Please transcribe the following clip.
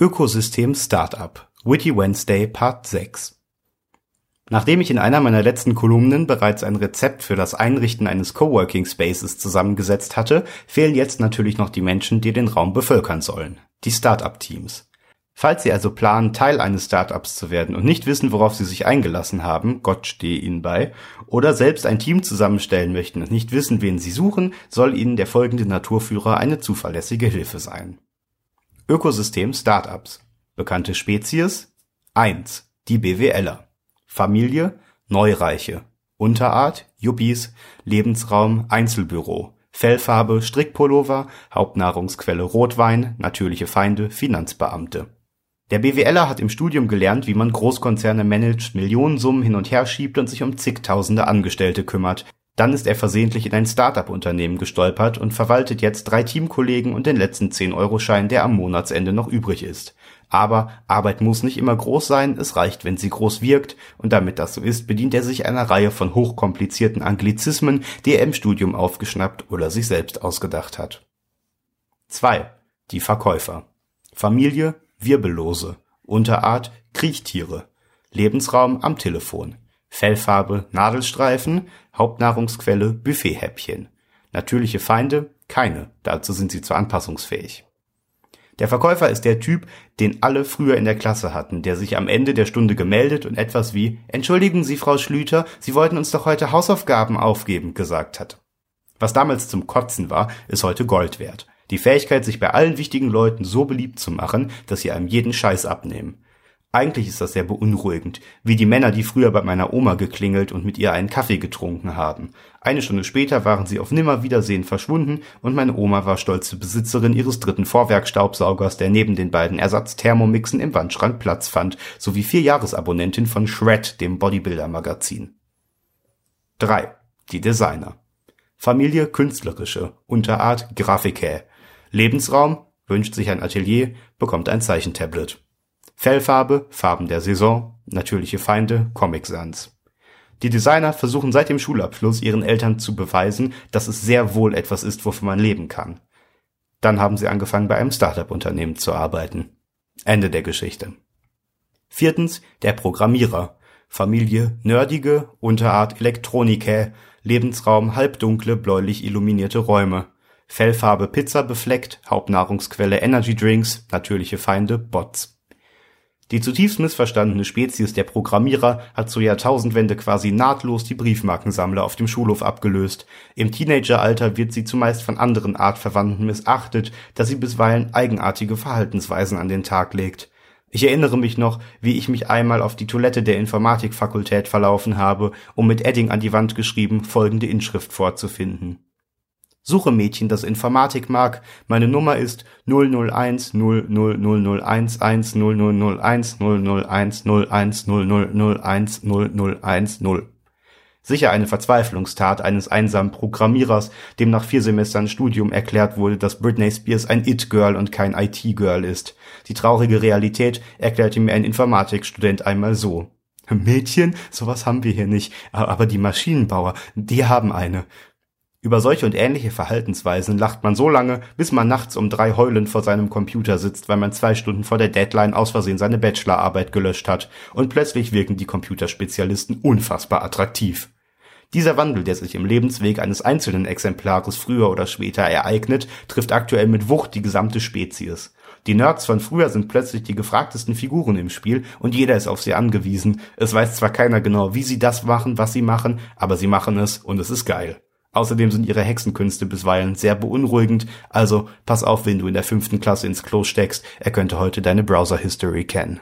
Ökosystem Startup Witty Wednesday Part 6 Nachdem ich in einer meiner letzten Kolumnen bereits ein Rezept für das Einrichten eines Coworking Spaces zusammengesetzt hatte, fehlen jetzt natürlich noch die Menschen, die den Raum bevölkern sollen, die Startup-Teams. Falls Sie also planen, Teil eines Startups zu werden und nicht wissen, worauf Sie sich eingelassen haben, Gott stehe Ihnen bei, oder selbst ein Team zusammenstellen möchten und nicht wissen, wen Sie suchen, soll Ihnen der folgende Naturführer eine zuverlässige Hilfe sein. Ökosystem Startups. Bekannte Spezies 1. Die BWLer. Familie Neureiche. Unterart Yuppies. Lebensraum Einzelbüro. Fellfarbe Strickpullover. Hauptnahrungsquelle Rotwein. Natürliche Feinde Finanzbeamte. Der BWLer hat im Studium gelernt, wie man Großkonzerne managt, Millionensummen hin und her schiebt und sich um zigtausende Angestellte kümmert, dann ist er versehentlich in ein Start-up-Unternehmen gestolpert und verwaltet jetzt drei Teamkollegen und den letzten 10-Euro-Schein, der am Monatsende noch übrig ist. Aber Arbeit muss nicht immer groß sein, es reicht, wenn sie groß wirkt, und damit das so ist, bedient er sich einer Reihe von hochkomplizierten Anglizismen, die er im Studium aufgeschnappt oder sich selbst ausgedacht hat. 2. Die Verkäufer. Familie Wirbellose. Unterart Kriechtiere. Lebensraum am Telefon. Fellfarbe Nadelstreifen, Hauptnahrungsquelle Buffethäppchen. Natürliche Feinde keine, dazu sind sie zu anpassungsfähig. Der Verkäufer ist der Typ, den alle früher in der Klasse hatten, der sich am Ende der Stunde gemeldet und etwas wie Entschuldigen Sie, Frau Schlüter, Sie wollten uns doch heute Hausaufgaben aufgeben gesagt hat. Was damals zum Kotzen war, ist heute Gold wert. Die Fähigkeit, sich bei allen wichtigen Leuten so beliebt zu machen, dass sie einem jeden Scheiß abnehmen. Eigentlich ist das sehr beunruhigend, wie die Männer, die früher bei meiner Oma geklingelt und mit ihr einen Kaffee getrunken haben. Eine Stunde später waren sie auf Nimmerwiedersehen verschwunden und meine Oma war stolze Besitzerin ihres dritten Vorwerkstaubsaugers, der neben den beiden Ersatz-Thermomixen im Wandschrank Platz fand, sowie vier Jahresabonnentin von Shred, dem Bodybuilder-Magazin. 3. Die Designer. Familie künstlerische, Unterart Grafikä. Lebensraum, wünscht sich ein Atelier, bekommt ein Zeichentablet. Fellfarbe, Farben der Saison, natürliche Feinde, Comic Sans. Die Designer versuchen seit dem Schulabschluss ihren Eltern zu beweisen, dass es sehr wohl etwas ist, wofür man leben kann. Dann haben sie angefangen, bei einem Startup-Unternehmen zu arbeiten. Ende der Geschichte. Viertens, der Programmierer. Familie nerdige, Unterart Elektronikä, Lebensraum halbdunkle, bläulich illuminierte Räume. Fellfarbe Pizza befleckt, Hauptnahrungsquelle Energy Drinks, natürliche Feinde Bots. Die zutiefst missverstandene Spezies der Programmierer hat zur Jahrtausendwende quasi nahtlos die Briefmarkensammler auf dem Schulhof abgelöst. Im Teenageralter wird sie zumeist von anderen Artverwandten missachtet, da sie bisweilen eigenartige Verhaltensweisen an den Tag legt. Ich erinnere mich noch, wie ich mich einmal auf die Toilette der Informatikfakultät verlaufen habe, um mit Edding an die Wand geschrieben folgende Inschrift vorzufinden Suche Mädchen, das Informatik mag. Meine Nummer ist 001 00001 00001 001 01 00001 010. Sicher eine Verzweiflungstat eines einsamen Programmierers, dem nach vier Semestern Studium erklärt wurde, dass Britney Spears ein It-Girl und kein IT-Girl ist. Die traurige Realität erklärte mir ein Informatikstudent einmal so. Mädchen, sowas haben wir hier nicht, aber die Maschinenbauer, die haben eine. Über solche und ähnliche Verhaltensweisen lacht man so lange, bis man nachts um drei heulend vor seinem Computer sitzt, weil man zwei Stunden vor der Deadline aus Versehen seine Bachelorarbeit gelöscht hat und plötzlich wirken die Computerspezialisten unfassbar attraktiv. Dieser Wandel, der sich im Lebensweg eines einzelnen Exemplares früher oder später ereignet, trifft aktuell mit Wucht die gesamte Spezies. Die Nerds von früher sind plötzlich die gefragtesten Figuren im Spiel und jeder ist auf sie angewiesen. Es weiß zwar keiner genau, wie sie das machen, was sie machen, aber sie machen es und es ist geil. Außerdem sind ihre Hexenkünste bisweilen sehr beunruhigend, also pass auf, wenn du in der fünften Klasse ins Klo steckst, er könnte heute deine Browser-History kennen.